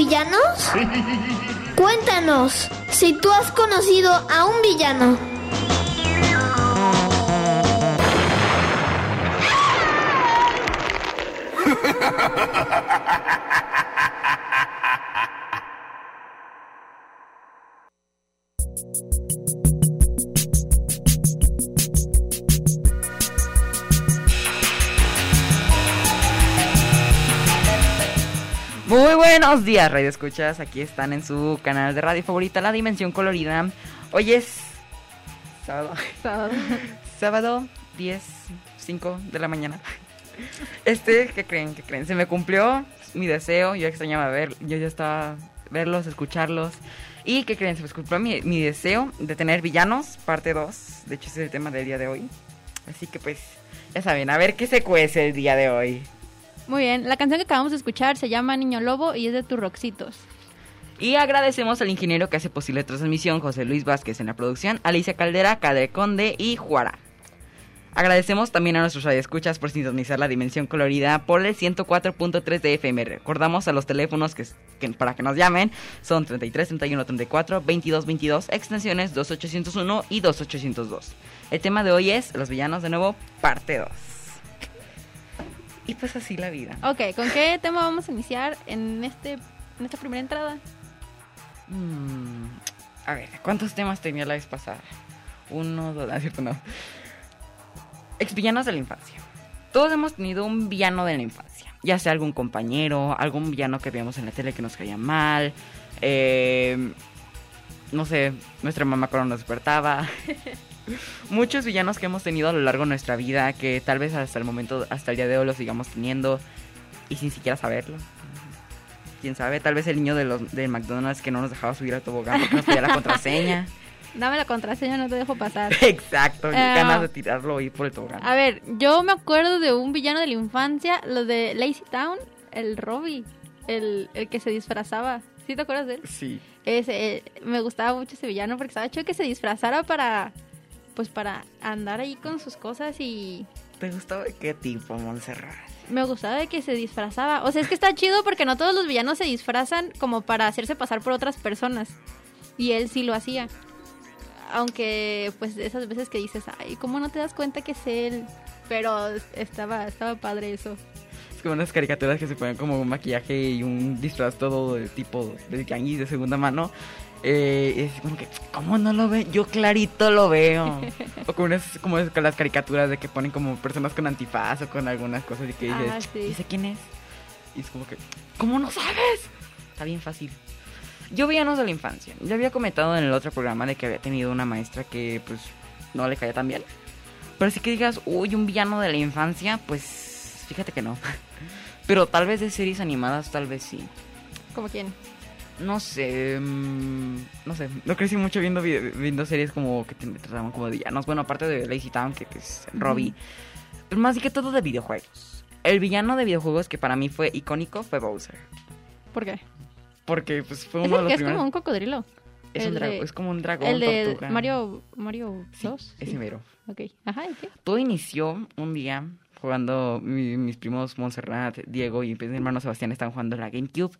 Villanos? Cuéntanos si tú has conocido a un villano. Buenos días, Radio Escuchas. Aquí están en su canal de radio favorita, La Dimensión Colorida. Hoy es sábado. Sábado. Sábado, 10, 5 de la mañana. Este, ¿qué creen? ¿Qué creen? Se me cumplió mi deseo. Yo extrañaba ver, yo ya estaba verlos, escucharlos. ¿Y qué creen? Se me cumplió mi, mi deseo de tener villanos, parte 2. De hecho, ese es el tema del día de hoy. Así que pues, ya saben, a ver qué se cuece el día de hoy. Muy bien, la canción que acabamos de escuchar se llama Niño Lobo y es de Turroxitos. Y agradecemos al ingeniero que hace posible la transmisión, José Luis Vázquez en la producción, Alicia Caldera, Cade Conde y Juara. Agradecemos también a nuestros radioescuchas por sintonizar la dimensión colorida por el 104.3 de FM. Recordamos a los teléfonos que, que para que nos llamen son 33 31 34 22 22 extensiones 2801 y 2802. El tema de hoy es Los villanos de nuevo, parte 2. Y pues así la vida. Ok, ¿con qué tema vamos a iniciar en, este, en esta primera entrada? Mm, a ver, ¿cuántos temas tenía la vez pasada? Uno, dos, no, cierto, no. Exvillanos de la infancia. Todos hemos tenido un villano de la infancia. Ya sea algún compañero, algún villano que veíamos en la tele que nos caía mal. Eh, no sé, nuestra mamá cuando nos despertaba. Muchos villanos que hemos tenido a lo largo de nuestra vida, que tal vez hasta el momento, hasta el día de hoy los sigamos teniendo y sin siquiera saberlo. Quién sabe, tal vez el niño de los del McDonald's que no nos dejaba subir al tobogán porque nos pedía la contraseña. Dame la contraseña, no te dejo pasar. Exacto, Eh, ganas de tirarlo ahí por el tobogán. A ver, yo me acuerdo de un villano de la infancia, lo de Lazy Town, el Robbie, el, el que se disfrazaba. ¿Sí te acuerdas de él? Sí. Ese, eh, me gustaba mucho ese villano porque estaba hecho que se disfrazara para, pues para andar ahí con sus cosas y ¿Te gustaba de qué tipo, Montserrat? me gustaba de que se disfrazaba. O sea, es que está chido porque no todos los villanos se disfrazan como para hacerse pasar por otras personas. Y él sí lo hacía. Aunque, pues, esas veces que dices, ay, ¿cómo no te das cuenta que es él? Pero estaba, estaba padre eso. Es como unas caricaturas que se ponen como un maquillaje y un disfraz todo de tipo de tianguis de segunda mano. Eh, y es como que, ¿cómo no lo ve? Yo clarito lo veo. o como, unas, como es con las caricaturas de que ponen como personas con antifaz o con algunas cosas y que dices, Ah, sí. ¿dice quién es? Y es como que, ¿cómo no sabes? Está bien fácil. Yo villanos de la infancia. Ya había comentado en el otro programa de que había tenido una maestra que pues no le caía tan bien. Pero sí que digas, uy, un villano de la infancia, pues fíjate que no. Pero tal vez de series animadas, tal vez sí. ¿Como quién? No sé, mm, no sé, no crecí mucho viendo, vi- viendo series como que te trataban como de villanos. Bueno, aparte de Lazy Town, que, que es Robbie. Pero más que todo de videojuegos. El villano de videojuegos que para mí fue icónico fue Bowser. ¿Por qué? Porque pues fue Es uno de los que es primeros. como un cocodrilo. es, un el de- es como un dragón. El de tortuga. Mario, Mario Sí, 2. ese mero. Ok. Ajá, ¿y qué? Todo inició un día jugando mi- mis primos Montserrat, Diego y pues, mi hermano Sebastián están jugando la GameCube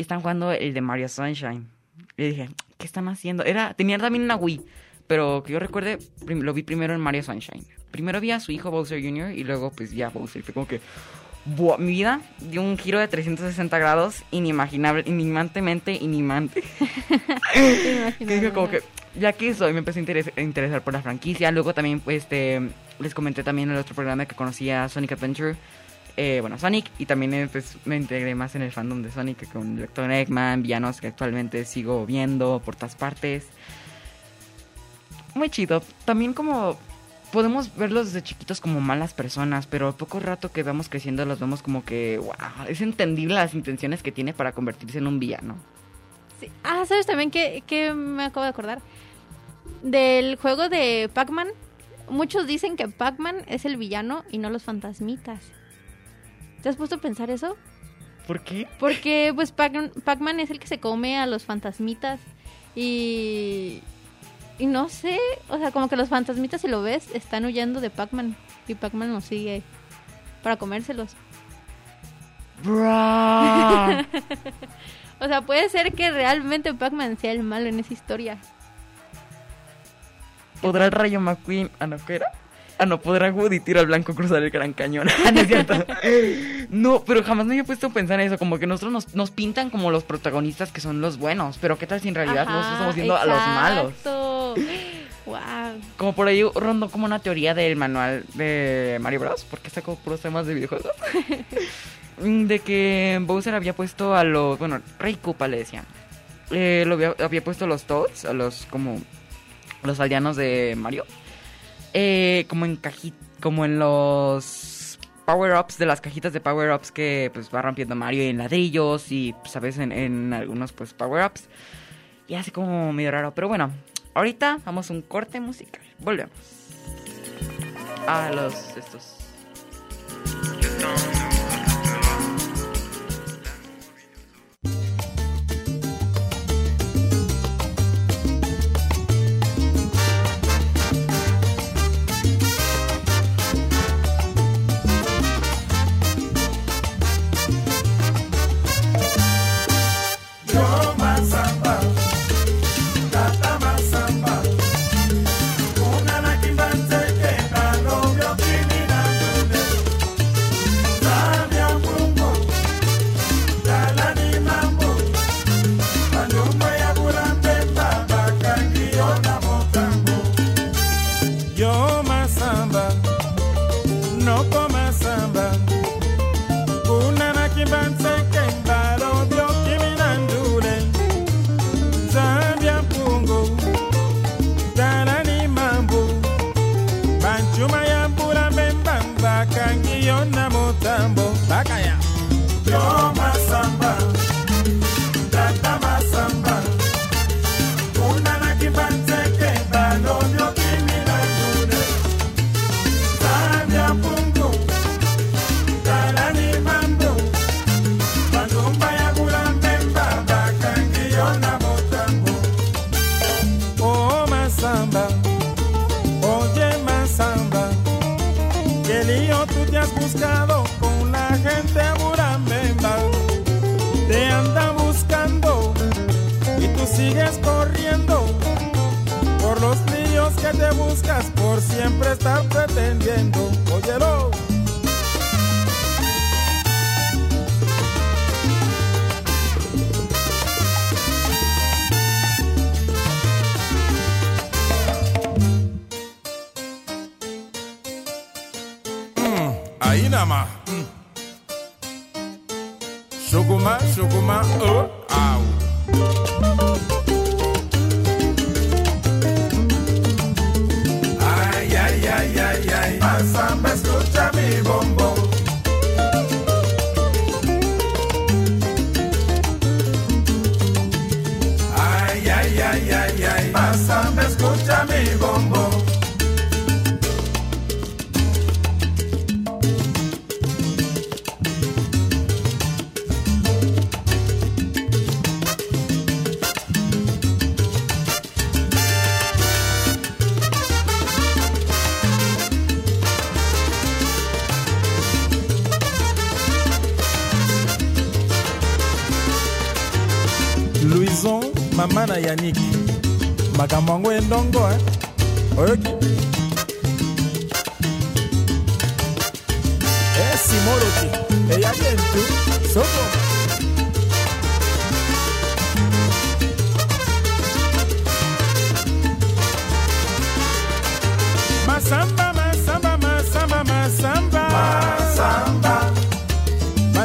y están jugando el de Mario Sunshine. Y dije, ¿qué están haciendo? Era, tenía también una Wii, pero que yo recuerde, lo vi primero en Mario Sunshine. Primero vi a su hijo Bowser Jr. y luego pues ya Bowser. Fue como que, buah, mi vida dio un giro de 360 grados inimaginable, inimantemente inimante. que como que ya que soy me empecé a interes- a interesar por la franquicia luego también pues este les comenté también en el otro programa que conocía Sonic Adventure eh, bueno Sonic y también pues me integré más en el fandom de Sonic con Dr. Eggman villanos que actualmente sigo viendo por todas partes muy chido también como podemos verlos desde chiquitos como malas personas pero al poco rato que vamos creciendo los vemos como que wow es entendible las intenciones que tiene para convertirse en un villano Sí. Ah, ¿sabes también que, que me acabo de acordar? Del juego de Pac-Man. Muchos dicen que Pac-Man es el villano y no los fantasmitas. ¿Te has puesto a pensar eso? ¿por qué? Porque pues Pac- Pac-Man es el que se come a los fantasmitas y... Y no sé, o sea, como que los fantasmitas si lo ves están huyendo de Pac-Man y Pac-Man los sigue para comérselos. Bruh. O sea, puede ser que realmente Pac-Man sea el malo en esa historia. ¿Podrá el Rayo McQueen? Ah, no, ¿qué era? Ah, no, podrá Woody tiro al blanco cruzar el gran cañón. Ah, no es cierto. No, pero jamás me había puesto a pensar en eso. Como que nosotros nos, nos pintan como los protagonistas que son los buenos. Pero ¿qué tal si en realidad Ajá, nosotros estamos viendo a los malos? Wow. Como por ahí rondó como una teoría del manual de Mario Bros. Porque sacó puros temas de videojuegos. Mm, de que Bowser había puesto a los. Bueno, Rey Koopa le decían. Eh, lo había, había puesto a los Toads, a los como. los aldeanos de Mario. Eh, como en caji- como en los power-ups de las cajitas de power-ups que pues va rompiendo Mario en ladrillos y pues a veces en, en algunos pues power-ups. Y así como medio raro. Pero bueno, ahorita vamos a un corte musical. Volvemos. A los estos. Sigues corriendo por los líos que te buscas por siempre estar pretendiendo. Óyelo.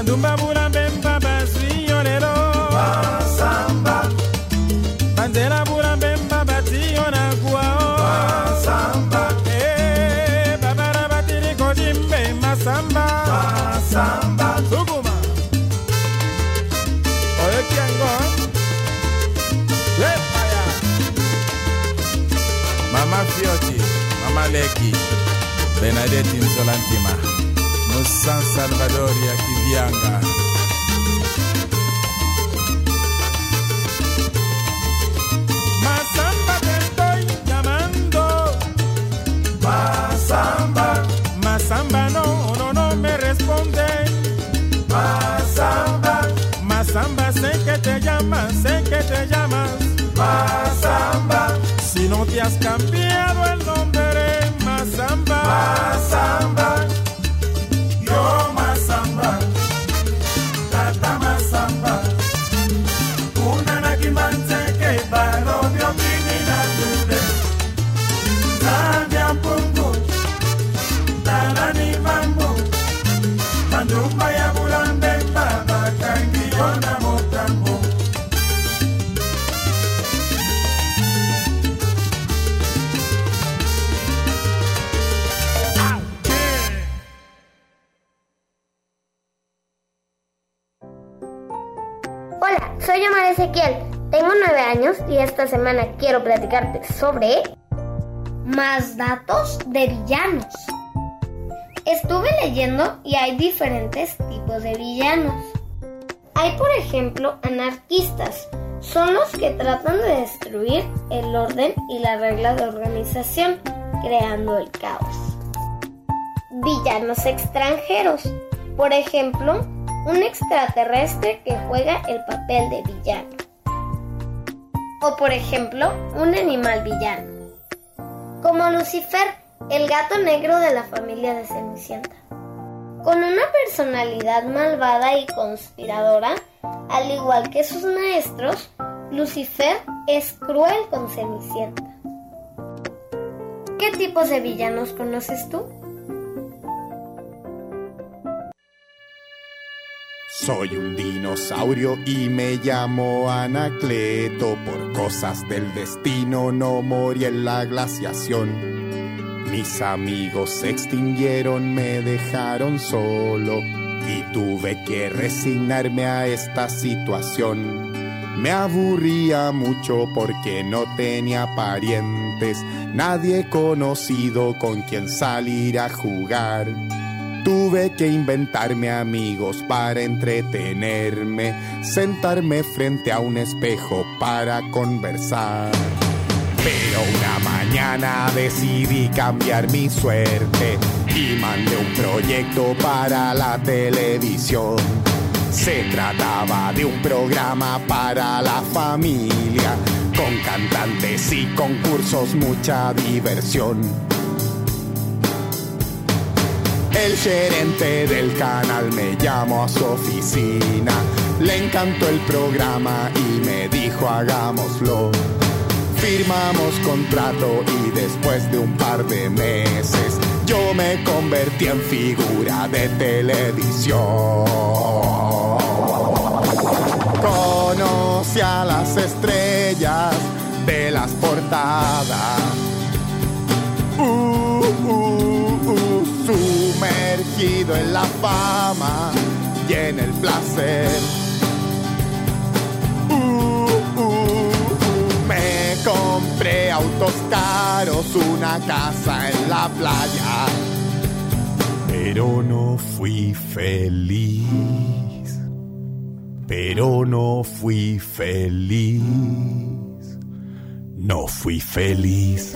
bandumba bulambemba bazwi yo lelo basamba banzela bulambemba eh, bati yo na kuwa basamba eh babara batili kodimbe masamba. Basamba sukuma. Lepa ya. mama fioti mama leki benadette insolantima musan salvador yaki Masamba te estoy llamando. Masamba. Masamba no, no, no me responde. Masamba. Masamba sé que te llamas, sé que te llamas. Masamba. Si no te has cambiado el nombre, Masamba. Masamba. Quiero platicarte sobre más datos de villanos. Estuve leyendo y hay diferentes tipos de villanos. Hay por ejemplo anarquistas, son los que tratan de destruir el orden y la regla de organización, creando el caos. Villanos extranjeros, por ejemplo, un extraterrestre que juega el papel de villano. O por ejemplo, un animal villano. Como Lucifer, el gato negro de la familia de Cenicienta. Con una personalidad malvada y conspiradora, al igual que sus maestros, Lucifer es cruel con Cenicienta. ¿Qué tipos de villanos conoces tú? Soy un dinosaurio y me llamo Anacleto. Por cosas del destino no morí en la glaciación. Mis amigos se extinguieron, me dejaron solo y tuve que resignarme a esta situación. Me aburría mucho porque no tenía parientes, nadie conocido con quien salir a jugar. Tuve que inventarme amigos para entretenerme, sentarme frente a un espejo para conversar. Pero una mañana decidí cambiar mi suerte y mandé un proyecto para la televisión. Se trataba de un programa para la familia, con cantantes y concursos, mucha diversión. El gerente del canal me llamó a su oficina, le encantó el programa y me dijo hagámoslo. Firmamos contrato y después de un par de meses yo me convertí en figura de televisión. Conocí a las estrellas de las portadas. Uh, uh, en la fama y en el placer. Uh, uh, uh, me compré autos caros, una casa en la playa, pero no fui feliz. Pero no fui feliz. No fui feliz.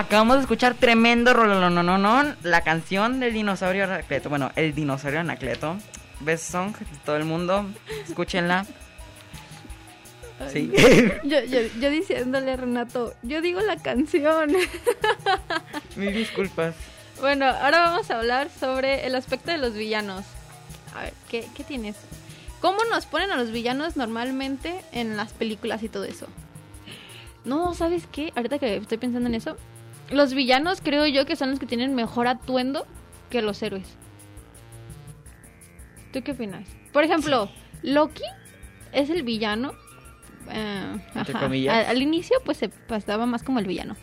Acabamos de escuchar tremendo rolonononón, la canción del dinosaurio Anacleto. Bueno, el dinosaurio Anacleto. Best song de todo el mundo. Escúchenla. Sí. Yo, yo, yo diciéndole a Renato, yo digo la canción. Mil disculpas. Bueno, ahora vamos a hablar sobre el aspecto de los villanos. A ver, ¿qué, qué tienes? ¿Cómo nos ponen a los villanos normalmente en las películas y todo eso? No, ¿sabes qué? Ahorita que estoy pensando en eso, los villanos creo yo que son los que tienen mejor atuendo que los héroes. ¿Tú qué opinas? Por ejemplo, Loki es el villano. eh, Entre ajá. comillas. Al, al inicio pues se pasaba más como el villano.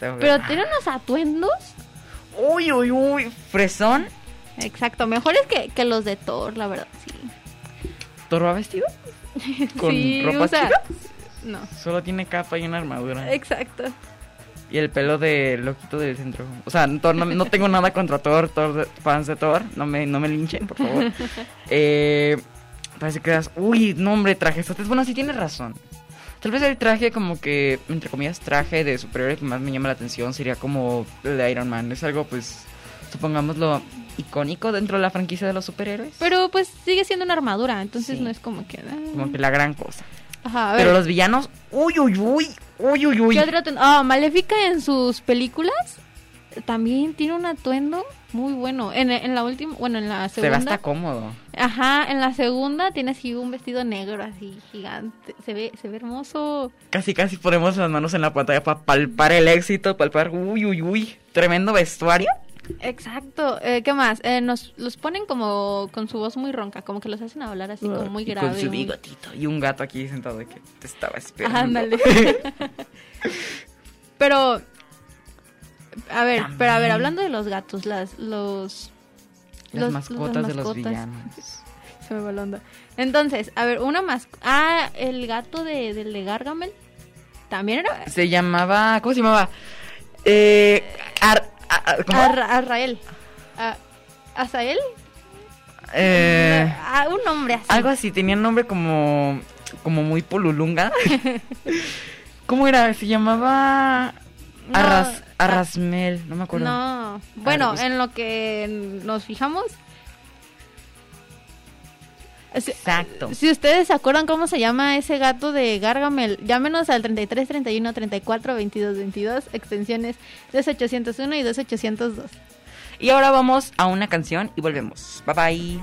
Tengo que- Pero tiene unos atuendos. Uy, uy, uy. Fresón. Exacto, mejores que, que los de Thor, la verdad, sí. ¿Toro va vestido? ¿Con Sí, ropa? No, Solo tiene capa y una armadura. exacto. Y el pelo de loquito del centro. O sea, Thor, no, no tengo nada contra Thor, Thor, fans de Thor. No me, no me linchen, por favor. eh, parece que das. Uy, no, hombre, trajes. Bueno, sí tienes razón. Tal vez el traje, como que, entre comillas, traje de superhéroe que más me llama la atención sería como el de Iron Man. Es algo, pues, supongámoslo, icónico dentro de la franquicia de los superhéroes. Pero pues sigue siendo una armadura, entonces Sí. no es como que... ah. Como que la gran cosa. Ajá, a ver. Pero los villanos, uy, uy, uy, uy, uy, uy. ¿Qué otro atuendo? Ah, Maléfica en sus películas también tiene un atuendo muy bueno. En, en la última, bueno, en la Se ve segunda. hasta cómodo. Ajá, en la segunda tiene así un vestido negro así gigante. Se ve, se ve hermoso. Casi, casi ponemos las manos en la pantalla para palpar el éxito, palpar, uy, uy, uy. Tremendo vestuario. Exacto. Eh, ¿Qué más? Eh, nos los ponen como con su voz muy ronca, como que los hacen hablar así como muy Y grave. con su bigotito. Y un gato aquí sentado de que te estaba esperando. Ándale. pero a ver, pero a ver, hablando de los gatos, las los Las los- mascotas de los villanos. Se me va la onda. Entonces, a ver, una más. Ah, el gato de, del de Gargamel. También era. Se llamaba, ¿cómo se llamaba? Eh. Ar- Arrael. ¿Azael? Eh, un nombre así. algo así, tenía un nombre como, como muy polulunga. ¿Cómo era? Se llamaba No, Arras, Arrasmel, no me acuerdo. No. Bueno, en lo que nos fijamos. Si, Exacto. si ustedes se acuerdan cómo se llama ese gato de Gargamel, llámenos al 33 31 34 22 22, extensiones 2801 y 2802. Y ahora vamos a una canción y volvemos. Bye bye.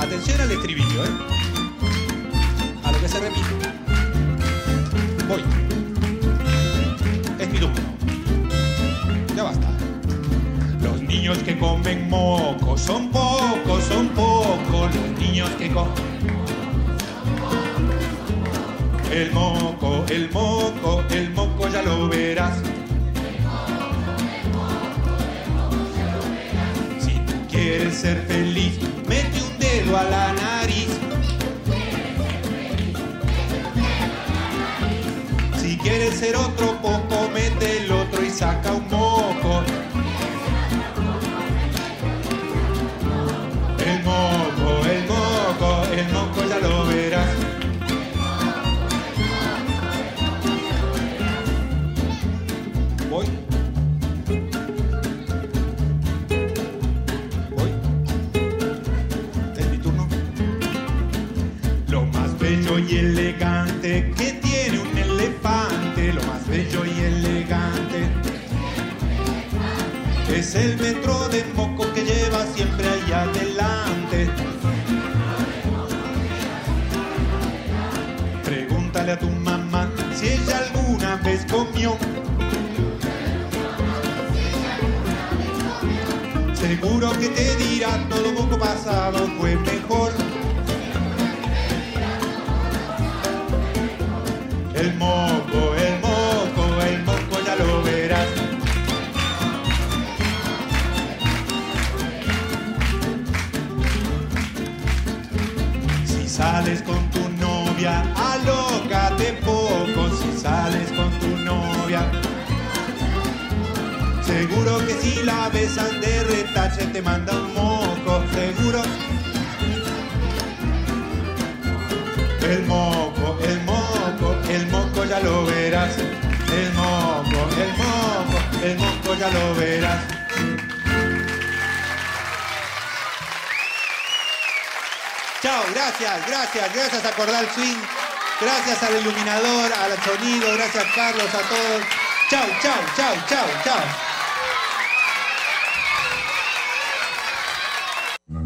Atención al estribillo, ¿eh? A lo que se repite. Voy. Niños que comen moco son pocos, son pocos. Los niños que comen. El moco, el moco, el moco ya lo verás. Si tú quieres ser feliz, lo verás. El moco, el moco, el moco ya lo verás. Chao, gracias, gracias, gracias a Cordal Swing, gracias al iluminador, al sonido, gracias Carlos, a todos. Chao, chao, chao, chao, chao.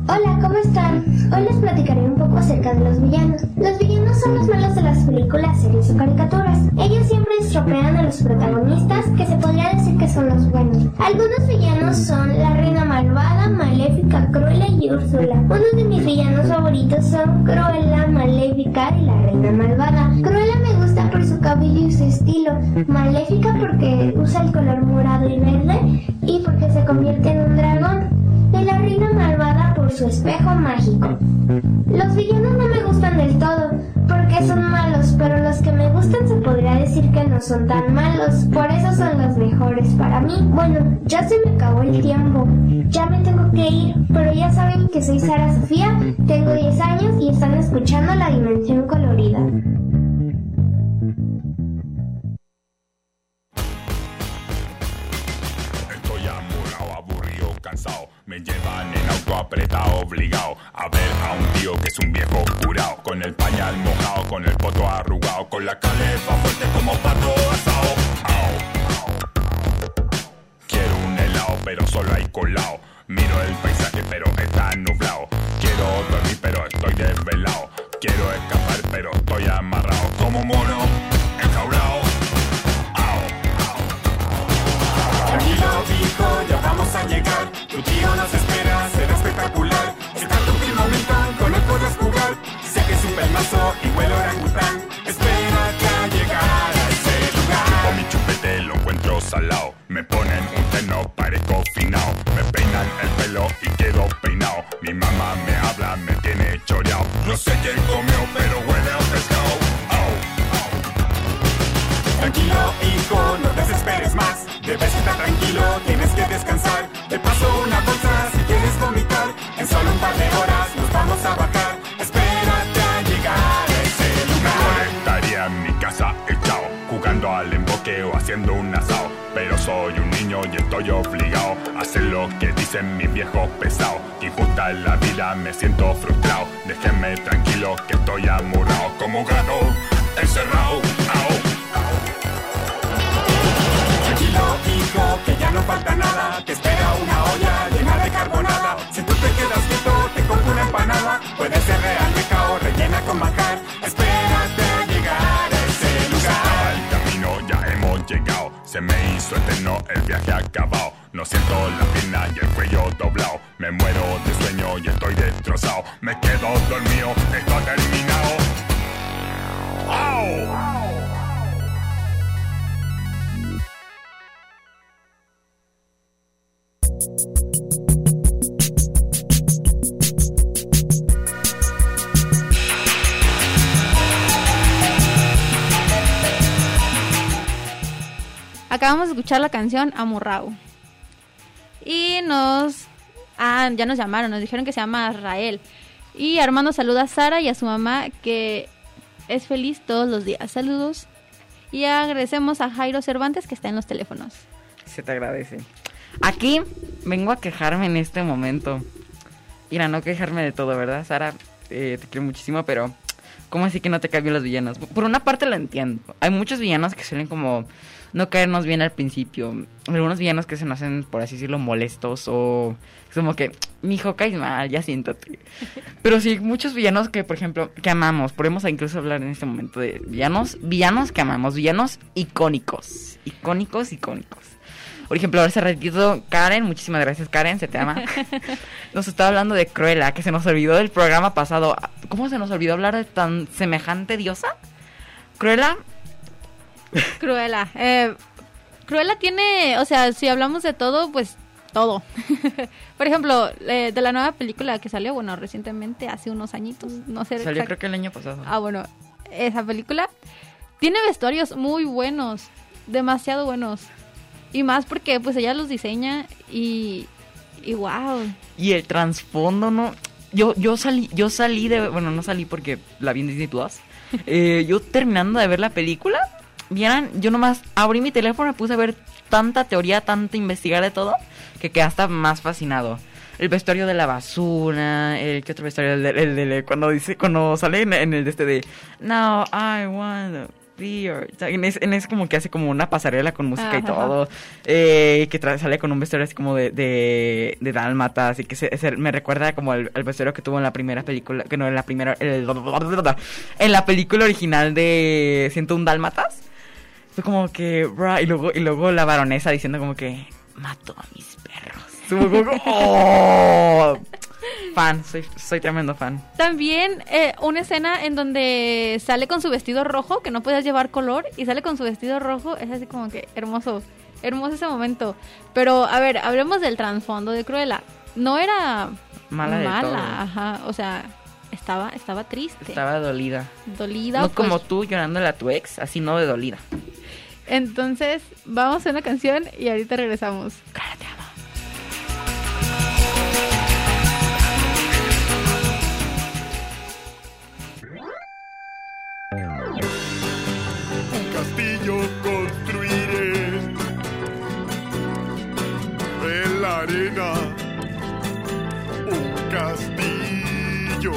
Hola, ¿cómo están? Hoy les platicaré un poco acerca de los villanos. Los villanos son los malos de las películas, series o caricaturas. Ellos siempre estropean a los protagonistas, que se podría decir que son los buenos. Algunos villanos son la reina malvada, maléfica, Cruella y Úrsula. Uno de mis villanos favoritos son Cruella, Maléfica y la reina malvada. Cruella me gusta por su cabello y su estilo. Maléfica porque usa el color morado y verde y porque se convierte en un dragón y la reina malvada por su espejo mágico. Los villanos no me gustan del todo, porque son malos, pero los que me gustan se podría decir que no son tan malos, por eso son los mejores para mí. Bueno, ya se me acabó el tiempo, ya me tengo que ir, pero ya saben que soy Sara Sofía, tengo 10 años y están escuchando La Dimensión Colorida. Estoy apurado, aburrido, cansado obligado a ver a un tío que es un viejo curado, con el pañal mojado, con el poto arrugado, con la calefa fuerte como pato asado. Quiero un helado, pero solo hay colado. Miro el paisaje, pero está nublado. Quiero dormir, pero estoy desvelado. Quiero escapar, pero estoy amarrado. Como mono, enjaulado. Tranquilo, ya vamos a llegar. Tu tío nos espera, será espectacular. Está tu primo Milton, con él puedes jugar. Sé que es un pelmazo y huele orangután. Espérate a llegar a ese lugar. Chupo mi chupete, lo encuentro salado. Me ponen un teno, parezco finao. Me peinan el pelo y quedo peinado. Mi mamá me habla, me tiene choreado. No sé quién comió, emboque o haciendo un asado. Pero soy un niño y estoy obligado a hacer lo que dicen mis viejos pesados. Injusta en la vida, me siento frustrado. Déjenme tranquilo que estoy amurrado como gato encerrado. Au. Tranquilo, hijo, que ya no falta nada. Te espera una olla llena el viaje acabado. No siento la pierna y el cuello doblado. Me muero de sueño y estoy destrozado. Me quedo dormido, Acabamos de escuchar la canción Amurrao. Y nos... Ah, ya nos llamaron, nos dijeron que se llama Rael. Y Armando saluda a Sara y a su mamá que es feliz todos los días. Saludos. Y agradecemos a Jairo Cervantes que está en los teléfonos. Se te agradece. Aquí vengo a quejarme en este momento. Mira, no quejarme de todo, ¿verdad? Sara, eh, te quiero muchísimo, pero ¿cómo así que no te caen bien los villanos? Por una parte lo entiendo. Hay muchos villanos que suelen como no caernos bien al principio. Algunos villanos que se nos hacen, por así decirlo, molestos o es como que, mijo, caes mal, ya siéntate. Pero sí, muchos villanos que, por ejemplo, que amamos. Podemos incluso hablar en este momento de villanos, villanos que amamos, villanos icónicos. Icónicos, icónicos. Por ejemplo, hace ratito, Karen, muchísimas gracias, Karen, se te ama. Nos estaba hablando de Cruella, que se nos olvidó del programa pasado. ¿Cómo se nos olvidó hablar de tan semejante diosa? Cruella Cruella. Eh, Cruella tiene, o sea, si hablamos de todo, pues todo. Por ejemplo, eh, de la nueva película que salió, bueno, recientemente, hace unos añitos, no sé. Salió exact- creo que el año pasado. Ah, bueno, esa película tiene vestuarios muy buenos, demasiado buenos. Y más porque pues ella los diseña y y wow. Y el trasfondo, ¿no? Yo, yo salí, yo salí de, bueno, no salí porque la vi en Disney Plus. Eh, yo terminando de ver la película, vieran, yo nomás abrí mi teléfono y me puse a ver tanta teoría, tanta investigar de todo, que quedé hasta más fascinado. El vestuario de la basura, el que otro vestuario, el de, el de- cuando dice, cuando sale en, en el de este de Now I wanna be your-" o sea, en es, en es como que hace como una pasarela con música y todo. Eh, que sale con un vestuario así como de, de, de dálmatas y que se, se- me recuerda como el, el vestuario que tuvo en la primera película, que no, en la primera, el- en la película original de 101 dálmatas. Fue como que, bra, y luego, y luego la baronesa diciendo como que, mato a mis perros. Como, oh. Fan, soy, soy tremendo fan. También eh, una escena en donde sale con su vestido rojo, que no podías llevar color, y sale con su vestido rojo, es así como que hermoso, hermoso ese momento. Pero, a ver, hablemos del trasfondo de Cruella. No era Mala del todo. ajá, o sea, estaba, estaba triste, Estaba dolida. dolida. No pues. como tú llorándole a tu ex, así no de dolida. Entonces, vamos a una canción y ahorita regresamos. Un un castillo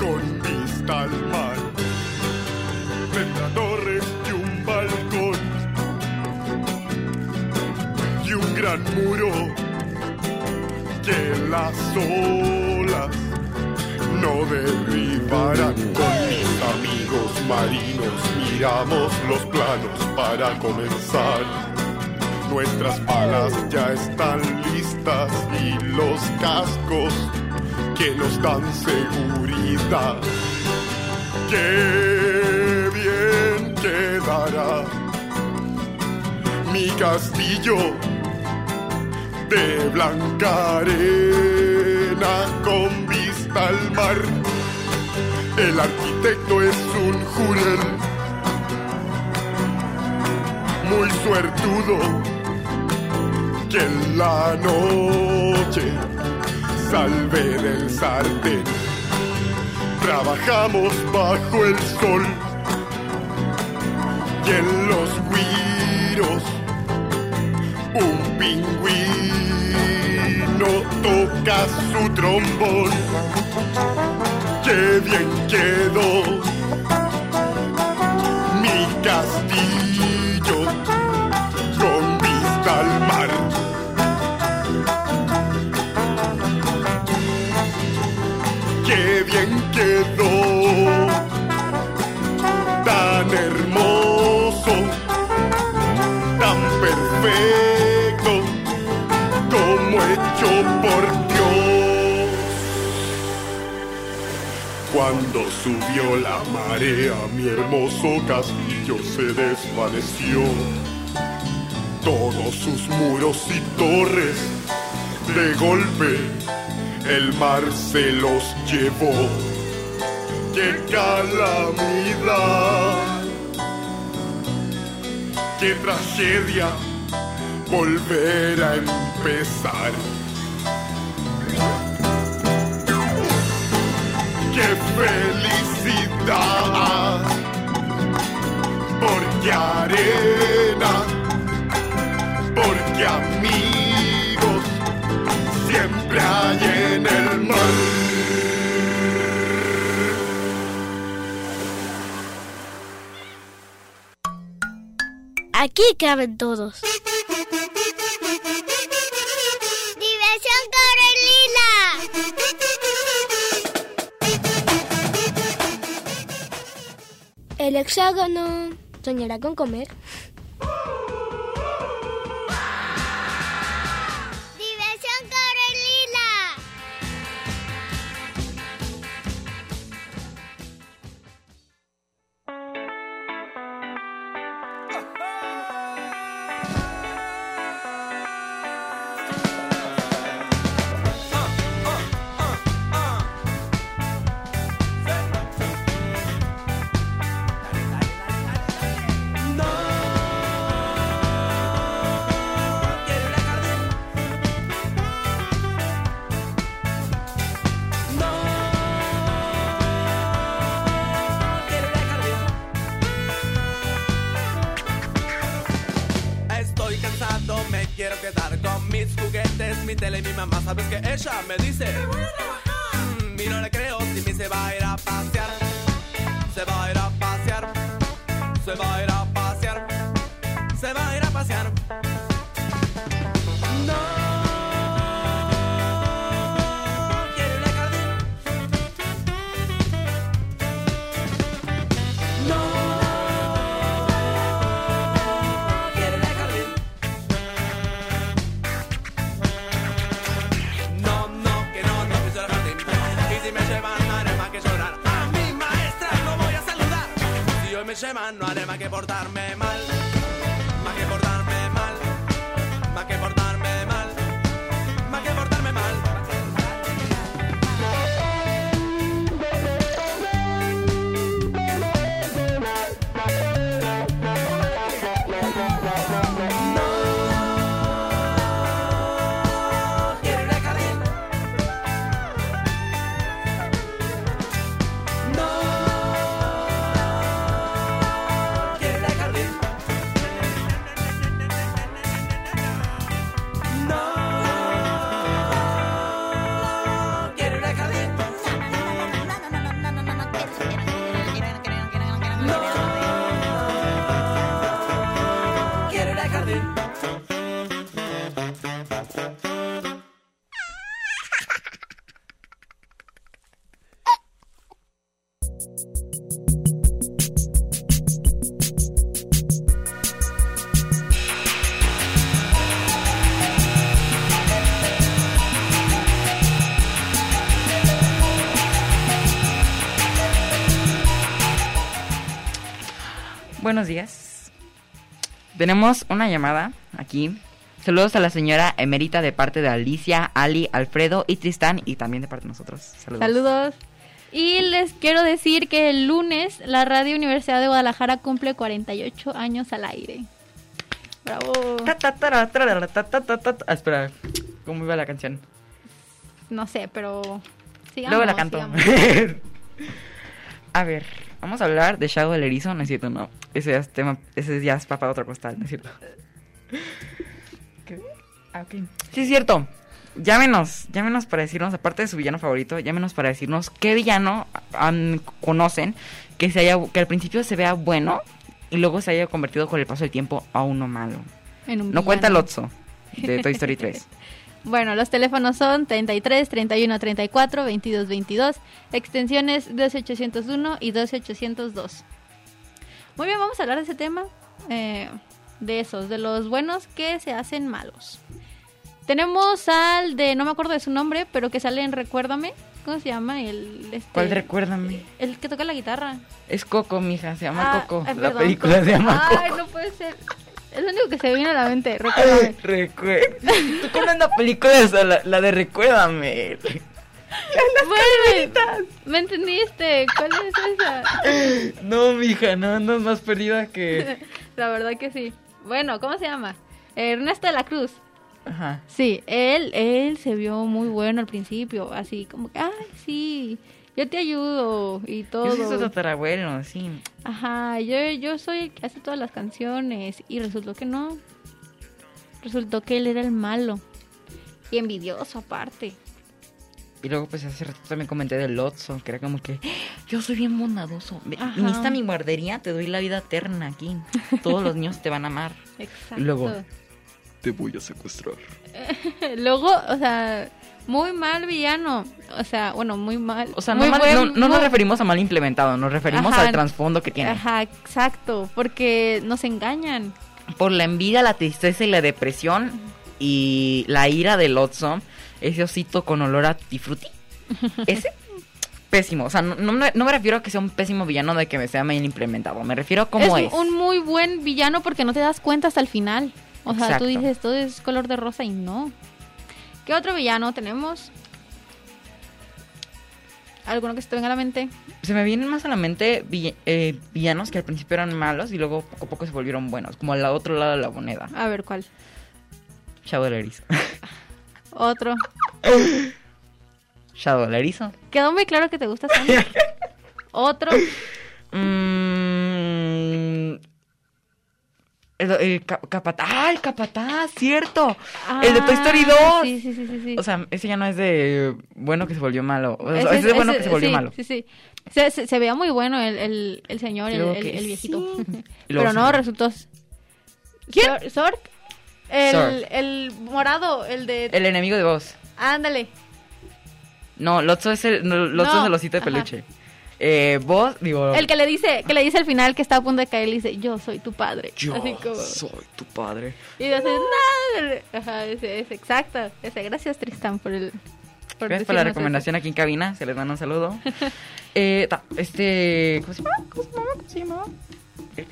con vista al mar, una torre y un balcón y un gran muro que las olas no derribarán. Con mis amigos marinos miramos los planos para comenzar. Nuestras palas ya están listas y los cascos que nos dan seguridad. Qué bien quedará mi castillo de blanca arena con vista al mar. El arquitecto es un jurel muy suertudo que en la noche salve del sartén. Trabajamos bajo el sol y en los guiros un pingüino toca su trombón. Qué bien quedó mi castillo quedó tan hermoso, tan perfecto como hecho por Dios. Cuando subió la marea, mi hermoso castillo se desvaneció. Todos sus muros y torres, de golpe, el mar se los llevó. ¡Qué calamidad! ¡Qué tragedia! Volver a empezar. ¡Qué felicidad! Porque arena, porque amigos siempre hay en el mar. Aquí caben todos. ¡Diversión Corelina! El hexágono soñará con comer. No haré más que portarme mal. Buenos días. Tenemos una llamada aquí. Saludos a la señora Emerita de parte de Alicia, Ali, Alfredo y Tristán y también de parte de nosotros. Saludos. Saludos. Y les quiero decir que el lunes la Radio Universidad de Guadalajara cumple 48 años al aire. Bravo. Ah, espera, ¿cómo iba la canción? No sé, pero sigamos. Luego la canto. a ver, vamos a hablar de Shadow del Erizo, no es cierto, no. Ese ya es tema, ese ya es papá de otro costal, no es cierto. ¿Qué? Ah. Sí, es cierto. Llámenos, llámenos para decirnos, aparte de su villano favorito, llámenos para decirnos qué villano conocen que se haya, que al principio se vea bueno y luego se haya convertido con el paso del tiempo a uno malo. En un No cuenta el. Otso de Toy Story 3. Bueno, los teléfonos son 33 31 34 22 22, extensiones 12801 y 12802. Muy bien, vamos a hablar de ese tema, eh, de esos, de los buenos que se hacen malos. Tenemos al de, no me acuerdo de su nombre, pero que sale en Recuérdame. ¿Cómo se llama? El, este, ¿Cuál recuérdame? El que toca la guitarra. Es Coco, mija, se llama Ah, Coco. ay, la película se llama Ay, Coco. no puede ser. Es lo único que se viene a la mente. Recuérdame. Recuerda. ¿Tú conoces la película esa, la, la de Recuérdame? Bueno, ¿me entendiste? ¿Cuál es esa? No, mija, no, no es más perdida que. La verdad que sí. Bueno, ¿cómo se llama? Ernesto de la Cruz. Ajá. Sí, él, él se vio muy bueno al principio, así como que, ay, sí, yo te ayudo y todo. Yo soy su tatarabuelo, sí. Ajá, yo, yo soy el que hace todas las canciones y resultó que no. Resultó que él era el malo. Y envidioso aparte. Y luego, pues hace rato también comenté del Lotso, que era como que. Yo soy bien bondadoso. Viniste a mi guardería, te doy la vida eterna aquí. Todos los niños te van a amar. Exacto. Y luego. Te voy a secuestrar. Luego, o sea, muy mal villano. O sea, bueno, muy mal. O sea, no, muy mal- buen- no, no nos referimos a mal implementado, nos referimos Ajá. al trasfondo que tiene. Ajá, exacto, porque nos engañan. Por la envidia, la tristeza y la depresión y la ira del Lotso, ese osito con olor a tutti frutti. Ese pésimo. O sea, no, no me, no me refiero a que sea un pésimo villano de que me sea mal implementado. Me refiero a cómo es. un muy buen villano porque no te das cuenta hasta el final. O sea, Exacto. tú dices, todo es color de rosa y no. ¿Qué otro villano tenemos? ¿Alguno que se te venga a la mente? Se me vienen más a la mente eh, villanos que al principio eran malos y luego poco a poco se volvieron buenos. Como al otro lado de la moneda. A ver, ¿cuál? Shadow del Erizo. Otro. Shadow del Erizo. Quedó muy claro que te gusta Sonic. Otro. Mm, el, el ca- capataz. ¡Ah, el capataz! ¡Cierto! el de Toy Story 2. Ah, Sí, sí, sí, sí, sí. O sea, ese ya no es de bueno que se volvió malo. O sea, Ese ese, es- es bueno ese- que se volvió sí, malo. Sí, sí. Se, se, se veía muy bueno el, el, el señor, el, el- viejito. Pero no, resultó. ¿Quién? Sork. El, Zork. el morado, el de. El enemigo de vos. Ándale. No, Lotso es el, Lotso No, es el osito de ajá. Eh, vos, digo. El que le dice, que le dice al final que está a punto de caer, le dice, yo soy tu padre. Yo Así como. soy tu padre. Y dice, no. Ajá, ese, ese, exacto. Ese, gracias Tristan por el. por Gracias por la recomendación aquí en cabina. Se les dan un saludo. eh, ta, este. ¿Cómo se llama? ¿Cómo se llama? ¿Cómo se llama?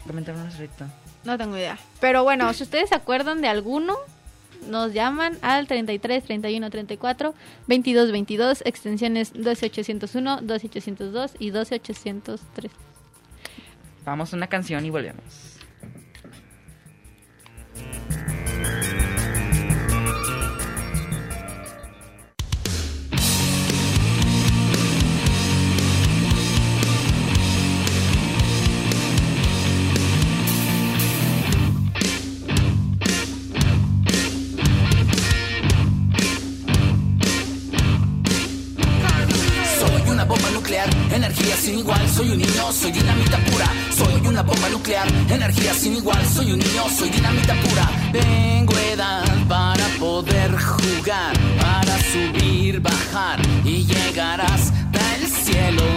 Comentaron eso. No tengo idea. Pero bueno, si ustedes se acuerdan de alguno, nos llaman al 33 31 34 22 22, extensiones 12801, 12802 y 12803. Vamos a una canción y volvemos. Sin igual. Soy un niño, soy dinamita pura. Soy una bomba nuclear, energía sin igual. Soy un niño, soy dinamita pura. Tengo edad para poder jugar, para subir, bajar y llegar hasta el cielo.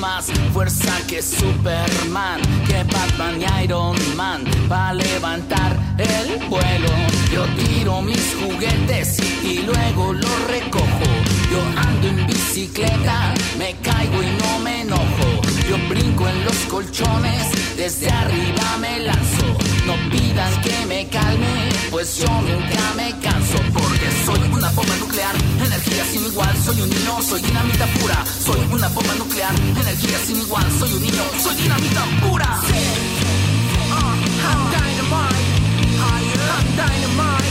Más fuerza que Superman, que Batman y Iron Man, para levantar el vuelo. Yo tiro mis juguetes y luego los recojo. Yo ando en bicicleta, me caigo y no me enojo. Yo brinco en los colchones, desde arriba me lanzo. No pidan que me calme, pues yo nunca me canso. Porque soy una bomba nuclear, energía sin igual. Soy un niño, soy dinamita pura. Soy una bomba nuclear, energía sin igual. Soy un niño, soy dinamita pura. Uh, I'm dynamite. I'm dynamite.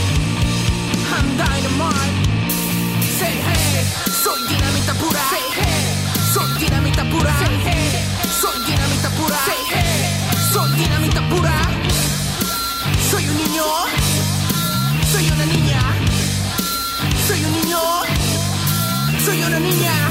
I'm dynamite. Say hey, soy dinamita pura. Say hey, soy dinamita pura. Say hey, soy dinamita pura. Say hey, soy dinamita pura. Niño, soy una niña. Soy un niño, soy una niña.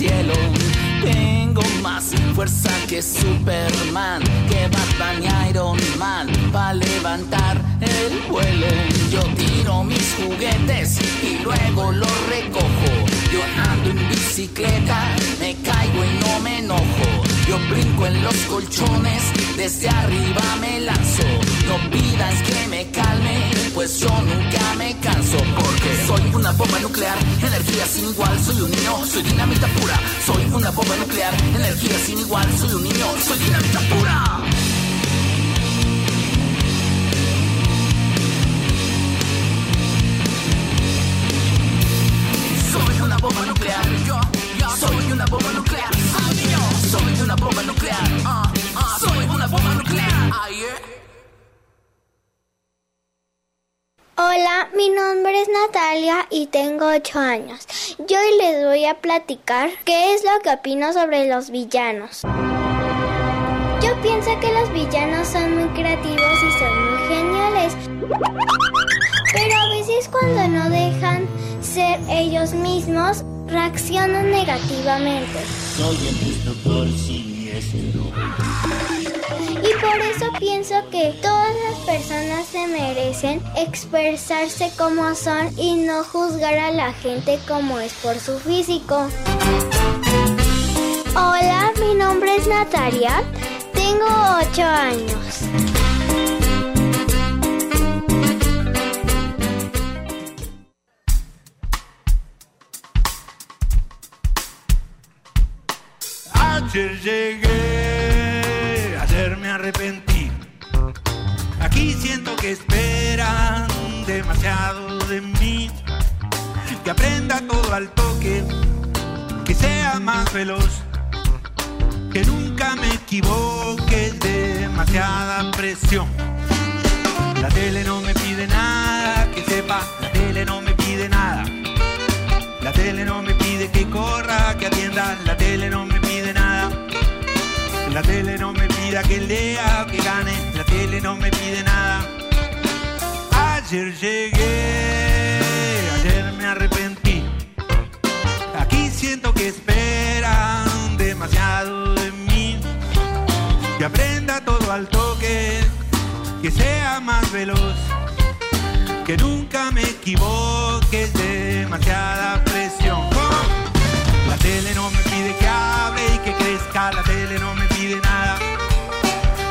Tengo más fuerza que Superman, que Batman y Iron Man, para levantar el vuelo. Yo tiro mis juguetes y luego los recojo. Yo ando en bicicleta, me caigo y no me enojo. Yo brinco en los colchones, desde arriba me lanzo. No pidas que me calme, pues yo nunca me canso. Porque soy una bomba nuclear, energía sin igual. Soy un niño, soy dinamita pura. Soy una bomba nuclear, energía sin igual. Soy un niño, soy dinamita pura. Mi nombre es Natalia y tengo 8 años. Yo hoy les voy a platicar qué es lo que opino sobre los villanos. Yo pienso que los villanos son muy creativos y son muy geniales. Pero a veces cuando no dejan ser ellos mismos, reaccionan negativamente. Soy el destructor. Por eso pienso que todas las personas se merecen expresarse como son y no juzgar a la gente como es por su físico. Hola, mi nombre es Natalia, tengo 8 años. Ayer llegué, arrepentí. Aquí siento que esperan demasiado de mí. Que aprenda todo al toque, que sea más veloz. Que nunca me equivoque, demasiada presión. La tele no me pide nada, que sepa, la tele no me pide nada. La tele no me pide que corra, que atienda, la tele no me pide nada. La tele no me que lea, que gane, la tele no me pide nada. Ayer llegué, ayer me arrepentí. Aquí siento que esperan demasiado de mí. Que aprenda todo al toque, que sea más veloz que nunca me equivoque, es demasiada presión. ¿Cómo? La tele no me pide que hable y que crezca, la tele no me.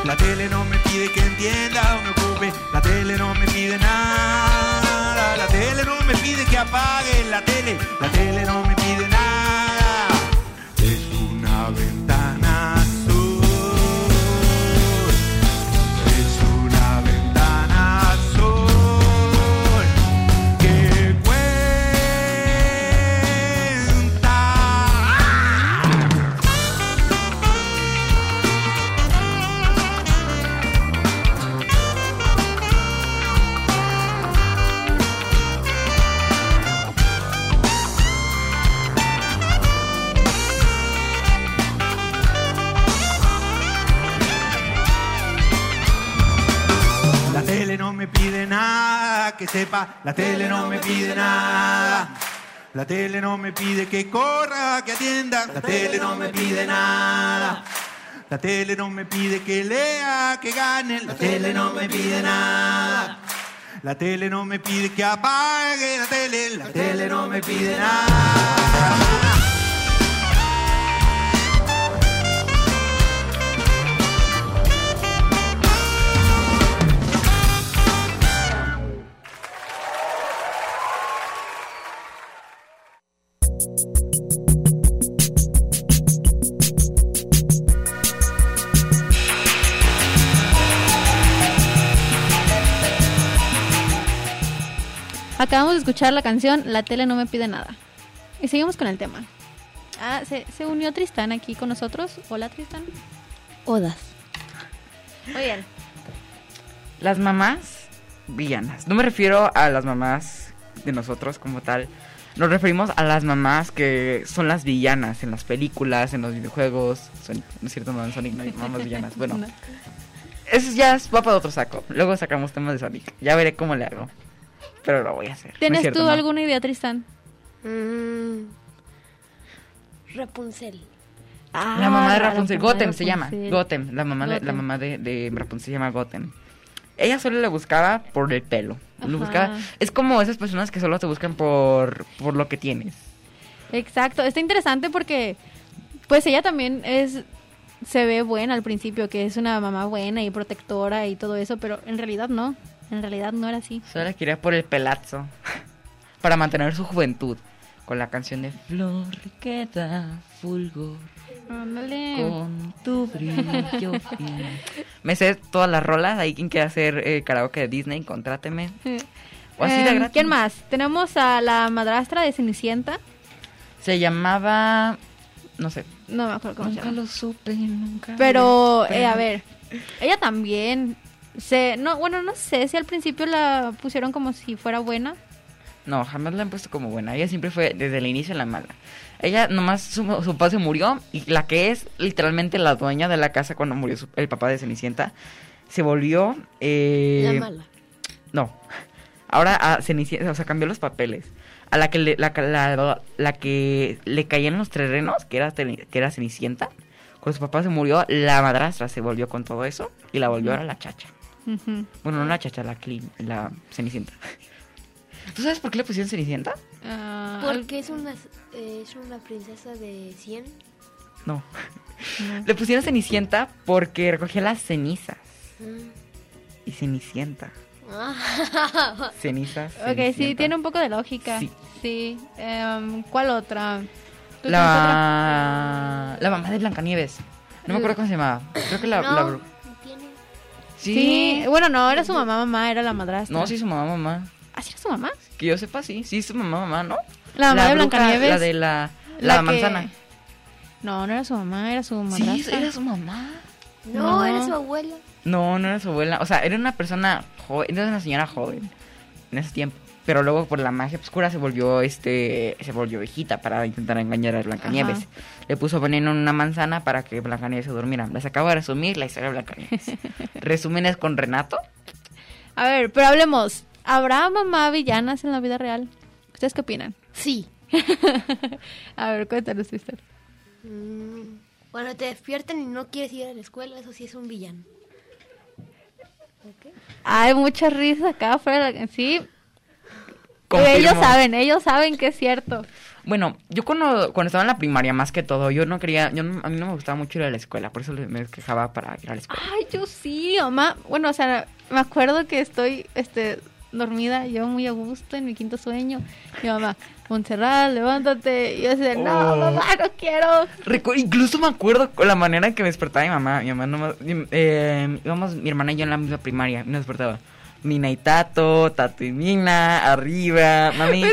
La tele no me pide que entienda o me ocupe, la tele no me pide nada. La tele no me pide que apague la tele, la tele no me sepa, la tele no me pide nada. La tele no me pide que corra, que atienda. La tele no me pide nada. La tele no me pide que lea, que gane. La tele no me pide nada. La tele no me pide que apague la tele. La tele no me pide nada. Acabamos de escuchar la canción La tele no me pide nada. Y seguimos con el tema. Ah, se, se unió Tristán aquí con nosotros. Hola Tristán. Odas. Muy bien. Las mamás villanas. No me refiero a las mamás de nosotros como tal. Nos referimos a las mamás que son las villanas en las películas, en los videojuegos. Sonic, no es cierto, no, en Sonic no hay mamás villanas. Bueno, No. eso ya es- va para otro saco. Luego sacamos temas de Sonic. Ya veré cómo le hago. Pero lo voy a hacer. No es ¿Tienes cierto, tú no. alguna idea, Tristán? Mm, Rapunzel. La mamá de Ah, la Rapunzel, mamá de Gotham se llama. Rapunzel. Gotham, la mamá de, la mamá de, de Rapunzel se llama Gotham. Ella solo le buscaba por el pelo. Lo buscaba. Es como esas personas que solo te buscan por, por lo que tienes. Exacto, está interesante porque pues ella también es se ve buena al principio, que es una mamá buena y protectora y todo eso, pero en realidad no, en realidad no era así. Solo quería por el pelazo. Para mantener su juventud. Con la canción de Flor que da fulgor. Ándale. Con tu brillo fino. Me sé todas las rolas. Ahí quien quiera hacer eh, karaoke de Disney, contráteme. O así de gratis. ¿Quién más? Tenemos a la madrastra de Cenicienta. Se llamaba. No sé. No me acuerdo cómo Nunca se llama. lo supe, nunca. Pero, lo eh, a ver, ella también se, no, bueno, no sé si al principio la pusieron como si fuera buena. No, jamás la han puesto como buena. Ella siempre fue desde el inicio la mala. Ella nomás, su, su papá se murió y la que es literalmente la dueña de la casa cuando murió su- el papá de Cenicienta, se volvió... eh, La mala. No. Ahora a Cenicienta, o sea, cambió los papeles. A la que le, la, la, la que le caían los terrenos, que era, que era Cenicienta, cuando su papá se murió, la madrastra se volvió con todo eso y la volvió a la chacha. Bueno, no la chacha, la, clean, la Cenicienta. ¿Tú sabes por qué le pusieron Cenicienta? Ah, Porque es una, es una princesa de 100. No. Le pusieron Cenicienta porque recogía las cenizas. Y Cenicienta. Cenizas. Ok, sí, tiene un poco de lógica. Sí. Sí. Em, ¿Cuál otra? ¿Tú tienes La... la mamá de Blancanieves. No me acuerdo cómo se llamaba. Creo que la... No, la- otra? Sí. Sí. Bueno, no, era su mamá, mamá, era la madrastra. No, sí, su mamá, mamá. ¿Ah, sí era su mamá? Que yo sepa, sí. Sí, su mamá, mamá, ¿no? La mamá de bruja, Blancanieves. La de la... La, manzana. No, no era su mamá, era su Sí, madrastra. era su mamá. No, No. era su abuela. No, no era su abuela. O sea, era una persona joven, era una señora joven en ese tiempo. Pero luego por la magia oscura se volvió este se volvió viejita para intentar engañar a Blancanieves. Ajá. Le puso veneno en una manzana para que Blancanieves se durmiera. Les acabo de resumir la historia de Blancanieves. Resúmenes con Renato. A ver, pero hablemos. ¿Habrá mamá villanas en la vida real? ¿Ustedes qué opinan? Sí. A ver, cuéntanos tu historia. Mm, Cuando te despiertan y no quieres ir a la escuela, eso sí es un villano. Hay mucha risa acá afuera. Sí. Confirmo. Ellos saben, ellos saben que es cierto. Bueno, yo cuando, cuando estaba en la primaria, más que todo, yo no quería, yo no- a mí no me gustaba mucho ir a la escuela, por eso me quejaba para ir a la escuela. Ay, yo sí, mamá. Bueno, o sea, me acuerdo que estoy este, dormida, yo muy a gusto en mi quinto sueño. Mi mamá, Montserrat, levántate. Y yo decía, no, Oh. mamá, no quiero. Recu- incluso me acuerdo con la manera en que me despertaba mi mamá. Mi mamá no eh, íbamos mi hermana y yo en la misma primaria. Nos despertaba. Mina y Tato, Tato y Mina, arriba. Mami,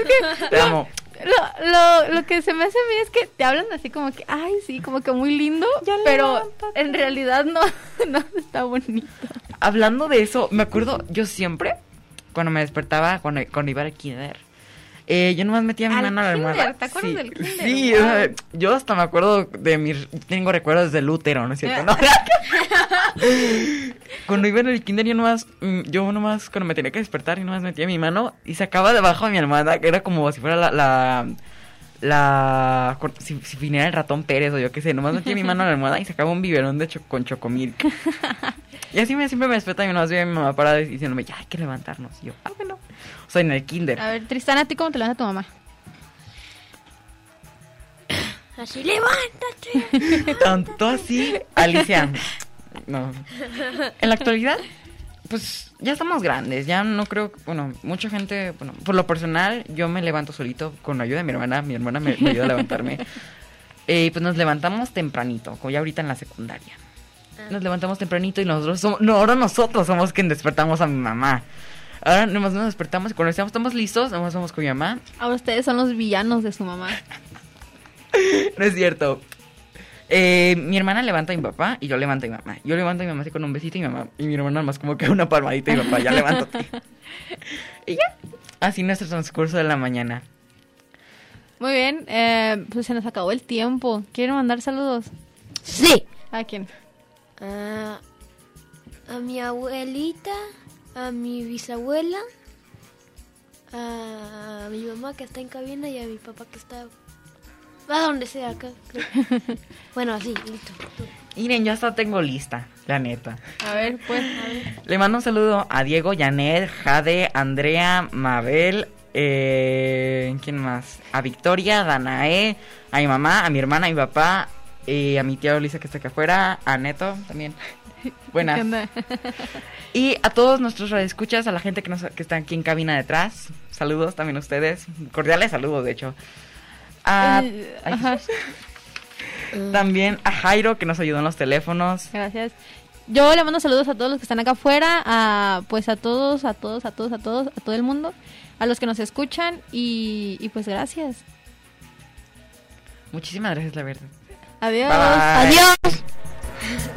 te amo. Lo, lo, lo que se me hace a mí es que te hablan así como que, ay, sí, como que muy lindo, pero en realidad no, no está bonito. Hablando de eso, me acuerdo yo siempre, cuando me despertaba, cuando, cuando iba al kinder, Eh, yo nomás metía mi Al mano a la almohada. ¿te acuerdas sí, del kinder? Sí, Wow. o sea, yo hasta me acuerdo de mis... Tengo recuerdos del útero, ¿no es cierto? No. cuando iba en el kinder yo nomás... mm, Yo nomás cuando me tenía que despertar y nomás metía mi mano y sacaba debajo de mi almohada, que era como si fuera la... la la si, si viniera el ratón Pérez o yo qué sé, nomás metía mi mano en la almohada y sacaba un biberón de cho- con chocomilk. y así me, siempre me despertaba y nomás a mi mamá parada diciéndome, ya hay que levantarnos. Y yo, ah, bueno. O sea, en el kinder. A ver, Tristán, ¿a ti cómo te levanta tu mamá? Así, levántate. Tanto así, Alicia. No. En la actualidad, pues ya estamos grandes. Ya no creo, bueno, mucha gente, bueno, por lo personal, yo me levanto solito con la ayuda de mi hermana. Mi hermana me, me ayuda a levantarme. Eh, pues nos levantamos tempranito, como ya ahorita en la secundaria. Nos levantamos tempranito y nosotros somos, no, ahora nosotros somos quien despertamos a mi mamá. Ahora nomás nos despertamos y cuando estamos, estamos listos, nomás vamos con mi mamá. Ahora ustedes son los villanos de su mamá. No es cierto. Eh, mi hermana levanta a mi papá y yo levanto a mi mamá. Yo levanto a mi mamá así con un besito y mi mamá. Y mi hermana más como que una palmadita y mi papá, ya levántate. y ya. Así nuestro transcurso de la mañana. Muy bien, eh, pues se nos acabó el tiempo. ¿Quieren mandar saludos? Sí. ¿A quién? A mi abuelita, a mi bisabuela, a mi mamá que está en cabina y a mi papá que está a donde sea acá. creo. bueno, así, listo. Miren, yo hasta tengo lista, la neta. A ver, pues. Le mando un saludo a Diego, Janet, Jade, Andrea, Mabel, eh, ¿quién más? A Victoria, Danae, a mi mamá, a mi hermana, a mi papá, eh, a mi tía Lisa que está acá afuera, a Neto también. Buenas. ¿Qué onda? Y a todos nuestros radioescuchas, a la gente que, nos, que está aquí en cabina detrás. Saludos también a ustedes. Cordiales saludos, de hecho. A- ay, ajá. También a Jairo, que nos ayudó en los teléfonos. Gracias. Yo le mando saludos a todos los que están acá afuera, a pues a todos, a todos, a todos, a todos, a todo el mundo, a los que nos escuchan y, y pues gracias. Muchísimas gracias, la verdad. Adiós. Bye. Adiós.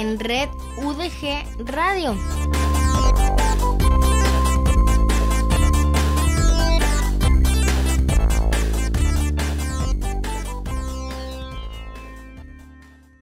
En Red UDG Radio.